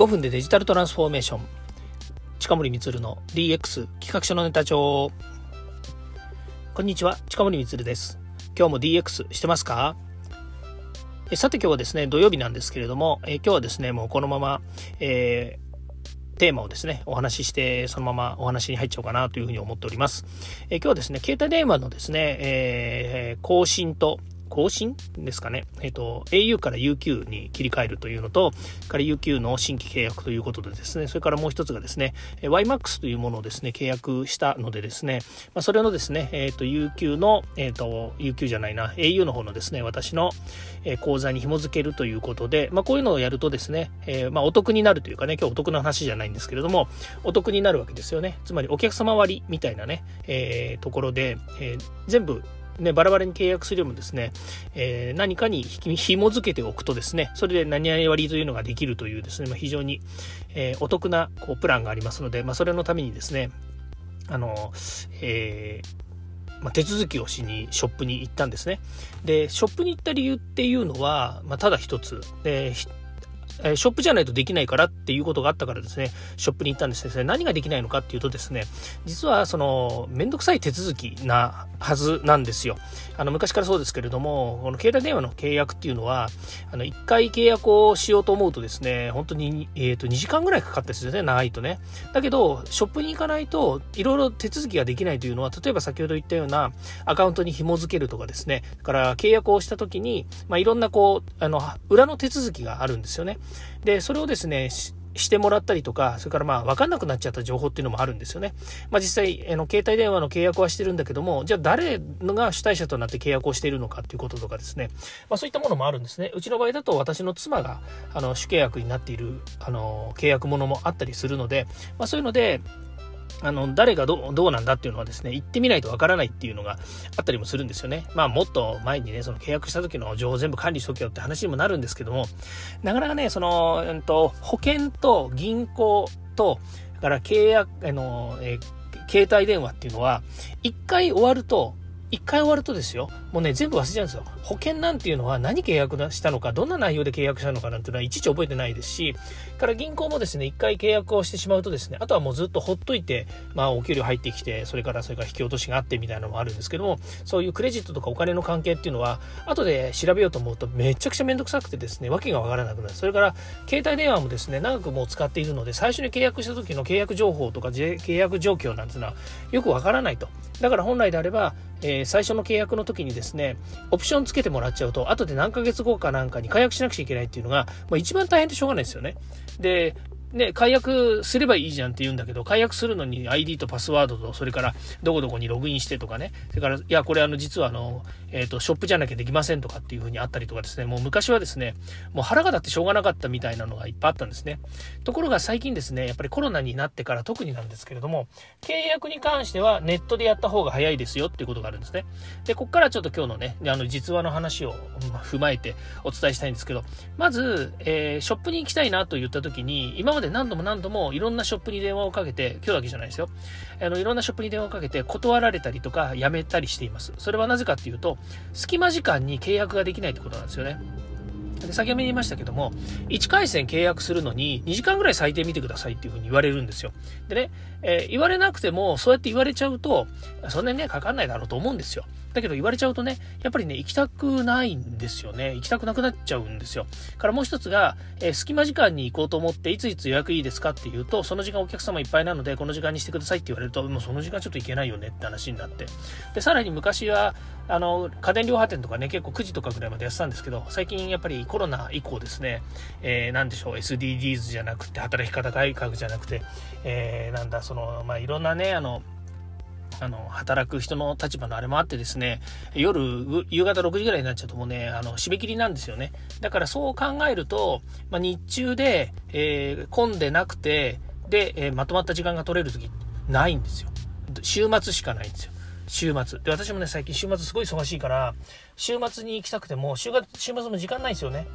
5分でデジタルトランスフォーメーション。近森光の DX 企画書のネタ帳。こんにちは近森光です。今日も DX してますか？えさて今日はですね土曜日なんですけれどもえ今日はですねもうこのまま、えー、テーマをですね、お話しして、そのままお話に入っちゃおうかなというふうに思っております。え今日はですね、携帯電話のですね、えー、更新と、更新ですかね。えっ、ー、と、au から UQ に切り替えるというのと、から UQ の新規契約ということでですね、それからもう一つがですね、YMAX というものをですね、契約したのでですね、まあ、それのですね、えっ、ー、と、UQ の、えっ、ー、と、UQ じゃないな、au の方のですね、私の口座に紐付けるということで、まあ、こういうのをやるとですね、えー、まあ、お得になるというかね、今日お得な話じゃないんですけれども、お得になるわけですよね。つまりお客様割みたいなね、えー、ところで、えー、全部ね、バラバラに契約するよりもですね、えー、何かに紐付けておくとですね、それで何々割というのができるというですね、まあ、非常に、えー、お得なこうプランがありますので、まあ、それのためにですね、あの、えー、ま、手続きをしにショップに行ったんですね。で、ショップに行った理由っていうのは、まあ、ただ一つ。で、えショップじゃないとできないからっていうことがあったからですね、ショップに行ったんですね。何ができないのかっていうとですね、実はその、めんどくさい手続きなはずなんですよ。あの、昔からそうですけれども、この携帯電話の契約っていうのは、あの、1回契約をしようと思うとですね、本当に、えっ、ー、と、2時間ぐらいかかったですよね、長いとね。だけど、ショップに行かないと、いろいろ手続きができないというのは、例えば先ほど言ったような、アカウントに紐付けるとかですね、だから契約をした時に、まあ、いろんなこう、あの、裏の手続きがあるんですよね。で、それをですね、してもらったりとか、それからまあ分かんなくなっちゃった情報っていうのもあるんですよね。まあ実際、あの携帯電話の契約はしてるんだけども、じゃあ誰が主体者となって契約をしているのかっていうこととかですね。まあそういったものもあるんですね。うちの場合だと私の妻があの主契約になっているあの契約ものもあったりするので、まあそういうので、あの、誰がどうなんだっていうのはですね、言ってみないとわからないっていうのがあったりもするんですよね。まあ、もっと前にね、その契約した時の情報全部管理しとけよって話にもなるんですけども、なかなかね、その、うんと、保険と銀行と、だから契約、あの、え携帯電話っていうのは、一回終わると、一回終わるとですよ、もうね、全部忘れちゃうんですよ。保険なんていうのは何契約したのか、どんな内容で契約したのかなんていうのは、いちいち覚えてないですし、から銀行もですね、一回契約をしてしまうとですね、あとはもうずっとほっといて、まあ、お給料入ってきて、それからそれから引き落としがあってみたいなのもあるんですけども、そういうクレジットとかお金の関係っていうのは、後で調べようと思うとめちゃくちゃめんどくさくてですね、わけがわからなくなる。それから、携帯電話もですね、長くもう使っているので、最初に契約した時の契約情報とか契約状況なんていうのは、よくわからないと。だから本来であれば、えー、最初の契約の時にですね、オプションつけてもらっちゃうと、後で何ヶ月後かなんかに解約しなくちゃいけないっていうのが、まあ、一番大変でしょうがないですよね。で、ね、解約すればいいじゃんって言うんだけど、解約するのに ID とパスワードと、それからどこどこにログインしてとかね、それから、いや、これあの、実はあの、えっ、ー、と、ショップじゃなきゃできませんとかっていう風にあったりとかですね、もう昔はですね、もう腹が立ってしょうがなかったみたいなのがいっぱいあったんですね。ところが最近ですね、やっぱりコロナになってから特になんですけれども、契約に関してはネットでやった方が早いですよっていうことがあるんですね。で、こっからちょっと今日のね、あの、実話の話を踏まえてお伝えしたいんですけど、まず、えー、ショップに行きたいなと言った時に、今までで何度も何度もいろんなショップに電話をかけて、今日だけじゃないですよ。あの、いろんなショップに電話をかけて断られたりとか、やめたりしています。それはなぜかっていうと、隙間時間に契約ができないってことなんですよね。で先ほど言いましたけども、1回戦契約するのに2時間ぐらい最低見てくださいっていうふうに言われるんですよ。でね、えー、言われなくても、そうやって言われちゃうと、そんなにね、かかんないだろうと思うんですよ。だけど言われちゃうとね、やっぱりね、行きたくないんですよね。行きたくなくなっちゃうんですよ。からもう一つが、えー、隙間時間に行こうと思って、いついつ予約いいですかっていうと、その時間お客様いっぱいなので、この時間にしてくださいって言われると、もうその時間ちょっと行けないよねって話になって。で、さらに昔は、あの、家電量販店とかね、結構9時とかぐらいまでやってたんですけど、最近やっぱりコロナ以降ですね、えー、なんでしょう、SDGs じゃなくて、働き方改革じゃなくて、えー、なんだ、その、まあ、いろんなね、あの、あの、働く人の立場のあれもあってですね、夜、夕方6時ぐらいになっちゃうともうね、あの、締め切りなんですよね。だからそう考えると、まあ、日中で、えー、混んでなくて、で、えー、まとまった時間が取れる時ないんですよ。週末しかないんですよ。週末。で、私もね、最近週末すごい忙しいから、週末に行きたくても、週週末も時間ないんですよね。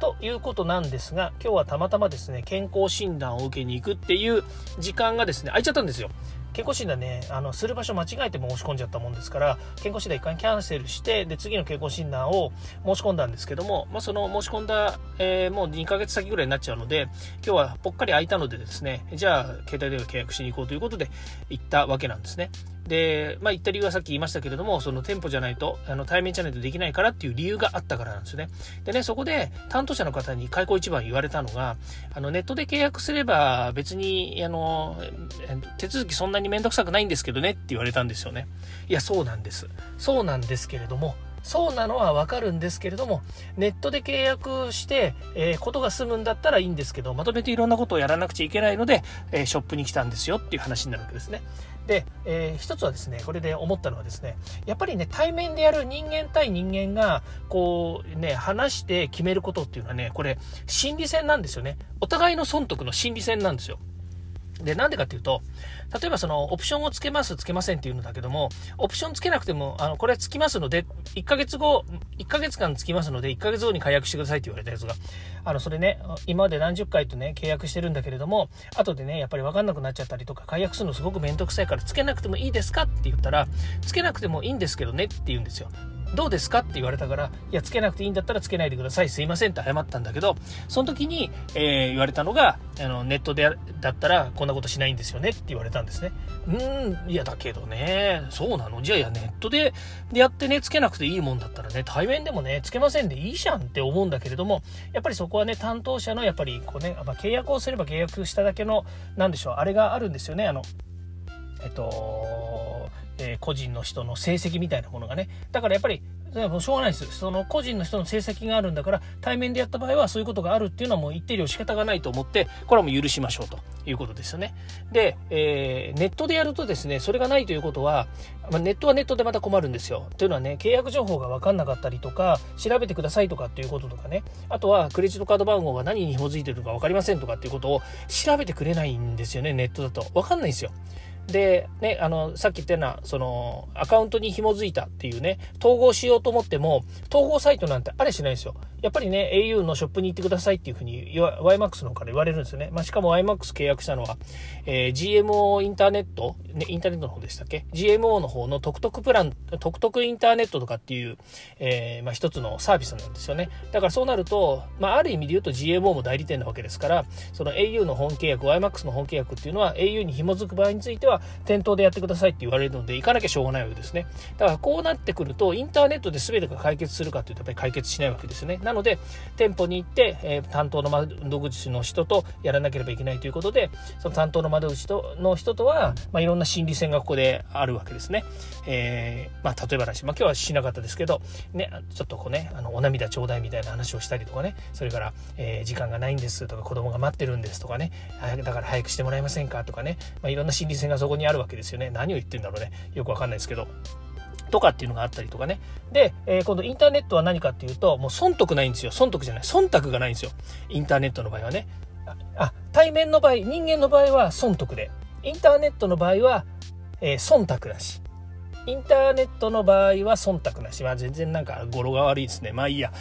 ということなんですが、今日はたまたまですね、健康診断を受けに行くっていう時間がですね、空いちゃったんですよ。健康診断ねあのする場所間違えて申し込んじゃったもんですから健康診断一回キャンセルしてで次の健康診断を申し込んだんですけども、まあ、その申し込んだ、えー、もう2ヶ月先ぐらいになっちゃうので今日はぽっかり空いたのでですねじゃあ携帯電話契約しに行こうということで行ったわけなんですね。で、まあ、言った理由はさっき言いましたけれども、その店舗じゃないと、あの、対面じゃないとできないからっていう理由があったからなんですね。でね、そこで担当者の方に開口一番言われたのが、あの、ネットで契約すれば別に、あの、手続きそんなにめんどくさくないんですけどねって言われたんですよね。いや、そうなんです。そうなんですけれども、そうなのはわかるんですけれども、ネットで契約して、えー、ことが済むんだったらいいんですけど、まとめていろんなことをやらなくちゃいけないので、えー、ショップに来たんですよっていう話になるわけですね。で、えー、一つはですね、これで思ったのはですね、やっぱりね、対面でやる人間対人間が、こうね、話して決めることっていうのはね、これ、心理戦なんですよね。お互いの損得の心理戦なんですよ。で、なんでかっていうと、例えばその、オプションをつけます、つけませんっていうのだけども、オプションつけなくても、あの、これつきますので、1ヶ月後、1ヶ月間つきますので、1ヶ月後に解約してくださいって言われたやつが、あの、それね、今まで何十回とね、契約してるんだけれども、後でね、やっぱりわかんなくなっちゃったりとか、解約するのすごくめんどくさいから、つけなくてもいいですかって言ったら、つけなくてもいいんですけどねって言うんですよ。どうですか？って言われたから、いや、つけなくていいんだったらつけないでください。すいませんって謝ったんだけど、その時に、えー、言われたのが、あの、ネットでだったらこんなことしないんですよねって言われたんですね。うん、いや、だけどね、そうなの？じゃあ、いや、ネットででやってね、つけなくていいもんだったらね、対面でもね、つけませんでいいじゃんって思うんだけれども、やっぱりそこはね、担当者の、やっぱり、こうね、まあ、契約をすれば契約しただけの、なんでしょう、あれがあるんですよね、あの、えっと、えー、個人の人の成績みたいなものがね。だからやっぱりしょうがないです。その個人の人の成績があるんだから、対面でやった場合はそういうことがあるっていうのはもう一定量仕方がないと思って、これはもう許しましょうということですよね。で、えー、ネットでやるとですね、それがないということは、まあ、ネットはネットでまた困るんですよ。というのはね、契約情報が分かんなかったりとか、調べてくださいとかっていうこととかね、あとはクレジットカード番号が何に紐づいてるか分かりませんとかっていうことを調べてくれないんですよね、ネットだと。分かんないんですよ。で、ね、あの、さっき言ったような、その、アカウントに紐づいたっていうね、統合しようと思っても、統合サイトなんてあれしないんですよ。やっぱりね、au のショップに行ってくださいっていうふうに、YMAX の方から言われるんですよね。まあ、しかも YMAX 契約したのは、えー、GMO インターネット、ね、インターネットの方でしたっけ ?GMO の方のトクトクプラン、トクトクインターネットとかっていう、えー、まあ、一つのサービスなんですよね。だからそうなると、まあ、ある意味で言うと GMO も代理店なわけですから、その au の本契約、YMAX の本契約っていうのは au に紐づく場合については、店頭でやってくださいって言われるので、行かなきゃしょうがないわけですね。だからこうなってくると、インターネットで全てが解決するかっていうと、やっぱり解決しないわけですね。なので、店舗に行って、えー、担当の窓口の人とやらなければいけないということで、その担当の窓口との人とは、まあ、いろんな心理戦がここであるわけですね。えー、まあ、例えば話、まあ、今日はしなかったですけど、ね、ちょっとこうね、あの、お涙ちょうだいみたいな話をしたりとかね、それから、えー、時間がないんですとか、子供が待ってるんですとかね、だから早くしてもらえませんかとかね、まあ、いろんな心理戦がそこにあるわけですよね。何を言ってんだろうね。よくわかんないですけど。とかっていうのがあったりとかね。で、えー、今度インターネットは何かっていうと、もう損得ないんですよ。損得じゃない。忖度がないんですよ。インターネットの場合はね。あ、対面の場合、人間の場合は損得で。インターネットの場合は、えー、忖度なし。インターネットの場合は忖度なし。まあ全然なんか語呂が悪いですね。まあいいや。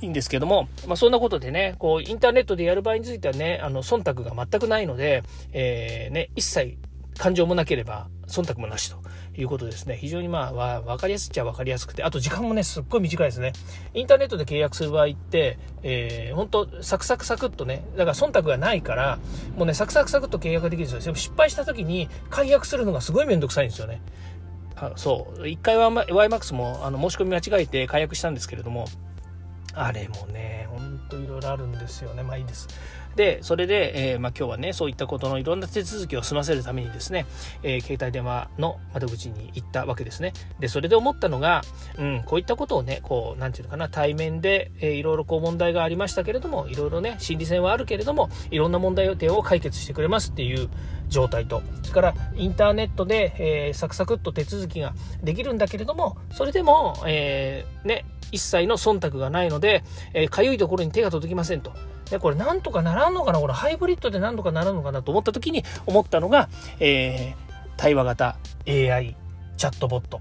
いいんですけども、まあ、そんなことでね、こう、インターネットでやる場合についてはね、あの、忖度が全くないので、えー、ね、一切感情もなければ、忖度もなしということですね。非常にまあ、わかりやすっちゃわかりやすくて、あと時間もね、すっごい短いですね。インターネットで契約する場合って、えー、ほんと、サクサクサクっとね、だから忖度がないから、もうね、サクサクサクっと契約ができるんですよ。失敗した時に解約するのがすごいめんどくさいんですよね。あそう。一回は YMAX もあの申し込み間違えて解約したんですけれども、あれもね、ほんといろいろあるんですよね。まあいいです。で、それで、えー、まあ、今日はね、そういったことのいろんな手続きを済ませるためにですね、えー、携帯電話の窓口に行ったわけですね。で、それで思ったのが、うん、こういったことをね、こう、なんていうのかな、対面で、えー、いろいろこう問題がありましたけれども、いろいろね、心理戦はあるけれども、いろんな問題点を解決してくれますっていう状態と、それからインターネットで、えー、サクサクっと手続きができるんだけれども、それでも、えー、ね、一切の忖度がないので、えー、かゆいところに手が届きませんと。で、これなんとかならんのかな？これハイブリッドでなんとかならんのかなと思った時に思ったのが、えー、対話型 AI チャットボット。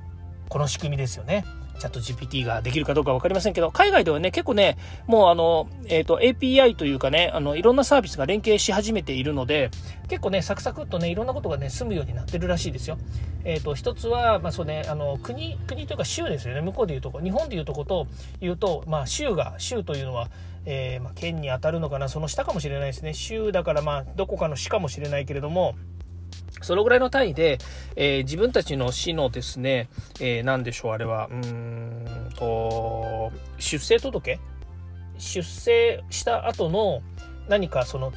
この仕組みですよね。チャット GPT ができるかどうか分かりませんけど、海外ではね、結構ね、もうあの、えっ、ー、と、API というかね、あの、いろんなサービスが連携し始めているので、結構ね、サクサクっとね、いろんなことがね、済むようになってるらしいですよ。えっ、ー、と、一つは、まあそうね、あの、国、国というか州ですよね、向こうでいうとこ、日本でいうとこというと、まあ州が、州というのは、えー、まあ、県に当たるのかな、その下かもしれないですね。州だからまあ、どこかの市かもしれないけれども、そのぐらいの単位で、えー、自分たちの市のですね、えー、何でしょう、あれは、うんと、出生届？出生した後の何かその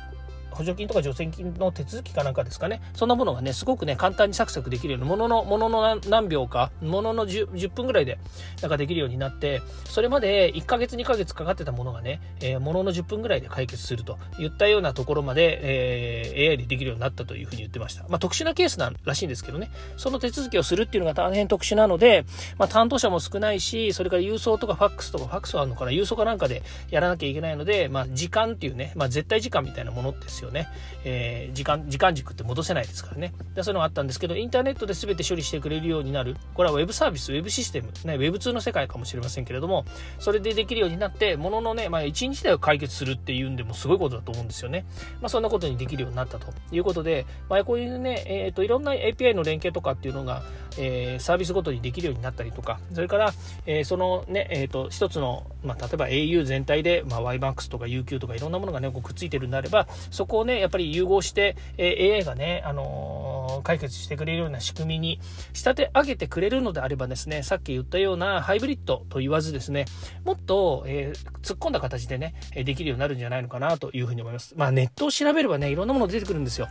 補助金とか助成金の手続きかなんかですかね。そんなものがね、すごくね、簡単にサクサクできるように、ものの、ものの何秒か、ものの 10, 10, 分ぐらいで、なんかできるようになって、それまで1ヶ月2ヶ月かかってたものがね、えー、ものの10分ぐらいで解決するといったようなところまで、えー、AI でできるようになったというふうに言ってました。まあ、特殊なケースならしいんですけどね、その手続きをするっていうのが大変特殊なので、まあ、担当者も少ないし、それから郵送とかファックスとか、ファックスはあるのかな、郵送かなんかでやらなきゃいけないので、まあ、時間っていうね、まあ、絶対時間みたいなものですよね。えー、時間、時間軸って戻せないですからね。でそういうのがあったんですけど、インターネットで全て処理してくれるようになる。これは Web サービス、Web システム、ね、Web2 の世界かもしれませんけれども、それでできるようになって、もののね、まあ、1日で解決するっていうんでもすごいことだと思うんですよね。まあ、そんなことにできるようになったということで、まあ、こういうね、え、ー、と、いろんな API の連携とかっていうのが、えー、サービスごとにできるようになったりとか、それから、えー、そのね、えっ、と、一つの、まあ、例えば au 全体で、まあ、YMAX とか UQ とかいろんなものがね、こうくっついてるんであれば、そこをね、やっぱり融合して、え AI がね、あの、解決してくれるような仕組みに仕立て上げてくれるのであればですね、さっき言ったようなハイブリッドと言わずですね、もっと、え、突っ込んだ形でね、できるようになるんじゃないのかなというふうに思います。まあネットを調べればね、いろんなもの出てくるんですよ。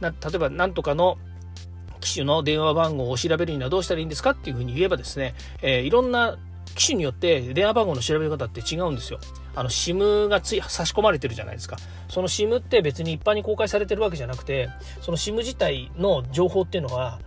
な例えば、なんとかの機種の電話番号を調べるにはどうしたらいいんですかっていうふうに言えばですね、えー、いろんな機種によって電話番号の調べ方って違うんですよ。あの SIM がつい差し込まれてるじゃないですか。その SIM って別に一般に公開されてるわけじゃなくて、その SIM 自体の情報っていうのは、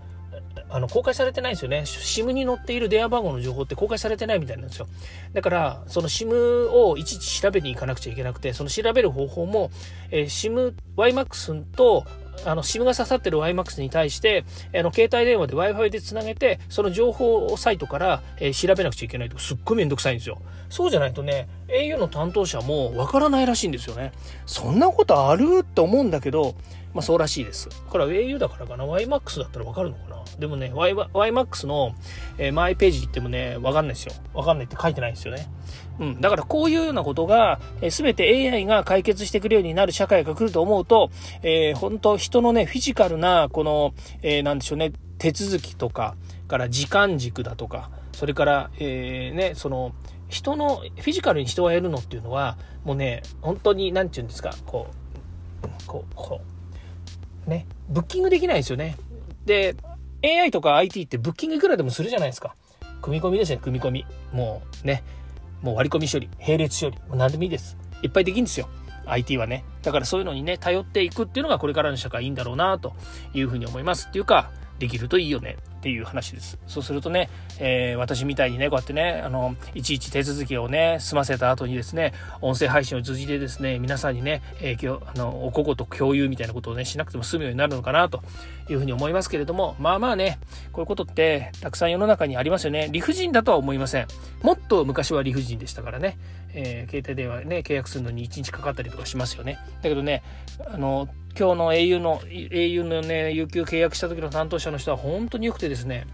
あの公開されてないんですよね。SIM に載っている電話番号の情報って公開されてないみたいなんですよ。だから、その SIM をいちいち調べに行かなくちゃいけなくて、その調べる方法も、えー、SIM、YMAX とあの SIM が刺さってる YMAX に対してあの携帯電話で Wi-Fi でつなげてその情報サイトから、えー、調べなくちゃいけないとかすっごい面倒くさいんですよ。そうじゃないとね au の担当者もわからないらしいんですよね。そんなことあるって思うんだけどまあそうらしいです。これは au だからかな。YMAX だったらわかるのかな。でもね YMAX の、えー、マイページ行ってもねわかんないですよ。わかんないって書いてないんですよね。うん、だからこういうようなことが、えー、全て AI が解決してくるようになる社会が来ると思うと、えー、本当人のね、フィジカルな、この、えー、なんでしょうね、手続きとか、から時間軸だとか、それから、えー、ね、その、人の、フィジカルに人がやるのっていうのは、もうね、本当に、なんて言うんですか、こう、こう、こう、ね、ブッキングできないですよね。で、AI とか IT ってブッキングいくらでもするじゃないですか。組み込みですね、組み込み。もうね、もう割り込み処理、並列処理、もう何でもいいです。いっぱいできるんですよ。IT はね。だからそういうのにね、頼っていくっていうのがこれからの社会いいんだろうなというふうに思います。っていうか、できるといいよねっていう話です。そうするとね、えー、私みたいにね、こうやってね、あの、いちいち手続きをね、済ませた後にですね、音声配信を通じてですね、皆さんにね、えー、あの、おこごと共有みたいなことをね、しなくても済むようになるのかなというふうに思いますけれども、まあまあね、こういうことってたくさん世の中にありますよね。理不尽だとは思いません。もっと昔は理不尽でしたからね、えー、携帯電話ね、契約するのに1日かかったりとかしますよね。だけどね、あの、今日の au の au のね有給契約した時の担当者の人は本当に良くてですね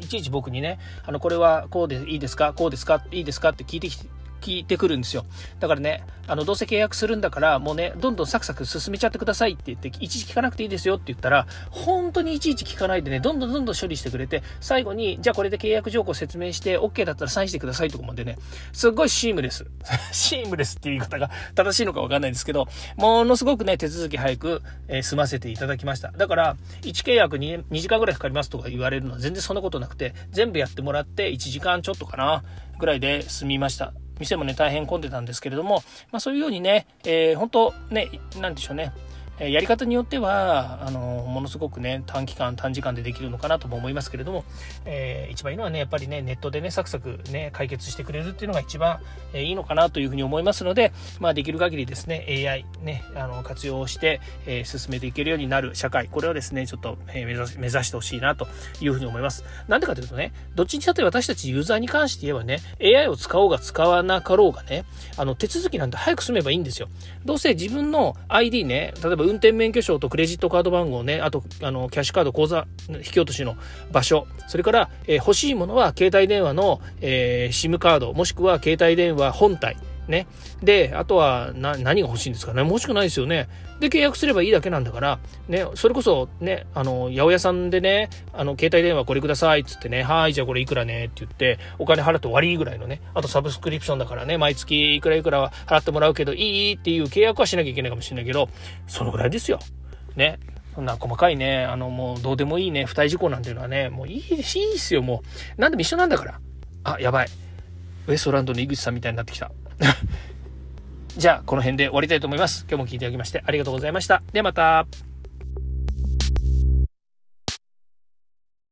いちいち僕にね、あの、これはこうでいいですか？こうですか？いいですか？って聞いてきて、聞いてくるんですよ。だからね、あの、どうせ契約するんだから、もうね、どんどんサクサク進めちゃってくださいって言って、いちいち聞かなくていいですよって言ったら、本当にいちいち聞かないでね、どんどんどんどん処理してくれて、最後に、じゃあこれで契約条項説明して、OK だったらサインしてくださいとかまでね、すっごいシームレス。シームレスっていう言い方が 正しいのかわかんないんですけど、ものすごくね、手続き早く、え、済ませていただきました。だから、1契約に2時間ぐらいかかりますとか言われるのは全然そんなことなくて、全部やってもらって1時間ちょっとかな、ぐらいで済みました。店もね、大変混んでたんですけれども、まあそういうようにね、えー、本当ね、何でしょうね、えやり方によっては、あの、ものすごくね、短期間、短時間でできるのかなとも思いますけれども、えー、一番いいのはね、やっぱりね、ネットでね、サクサクね、解決してくれるっていうのが一番、えいいのかなというふうに思いますので、まあ、できる限りですね、AI ね、あの、活用して、え進めていけるようになる社会、これをですね、ちょっと、え目指目指してほしいなというふうに思います。なんでかというとね、どっちにしたって私たちユーザーに関して言えばね、AI を使おうが使わなかろうがね、あの、手続きなんて早く済めばいいんですよ。どうせ自分の ID ね、例えば運転免許証とクレジットカード番号ね、あと、あの、キャッシュカード、口座、引き落としの場所、それから、えー、欲しいものは携帯電話の、えー、SIM カード、もしくは携帯電話本体、ね。で、あとは、何が欲しいんですか？ね欲しくないですよね。で、契約すればいいだけなんだから、ね、それこそ、ね、あの、八百屋さんでね、あの、携帯電話これくださいっつってね、はい、じゃあこれいくらねって言って、お金払って終わりぐらいのね、あとサブスクリプションだからね、毎月いくらいくら払ってもらうけど、いいっていう契約はしなきゃいけないかもしれないけど、そのぐらいですよ。ね。そんな細かいね、あの、もうどうでもいいね、不イ事故なんていうのはね、もういいです、いいですよ、もう。なんでも一緒なんだから。あ、やばい。ウエストランドの井口さんみたいになってきた。じゃあ、この辺で終わりたいと思います。今日も聞いていただきましてありがとうございました。ではまた。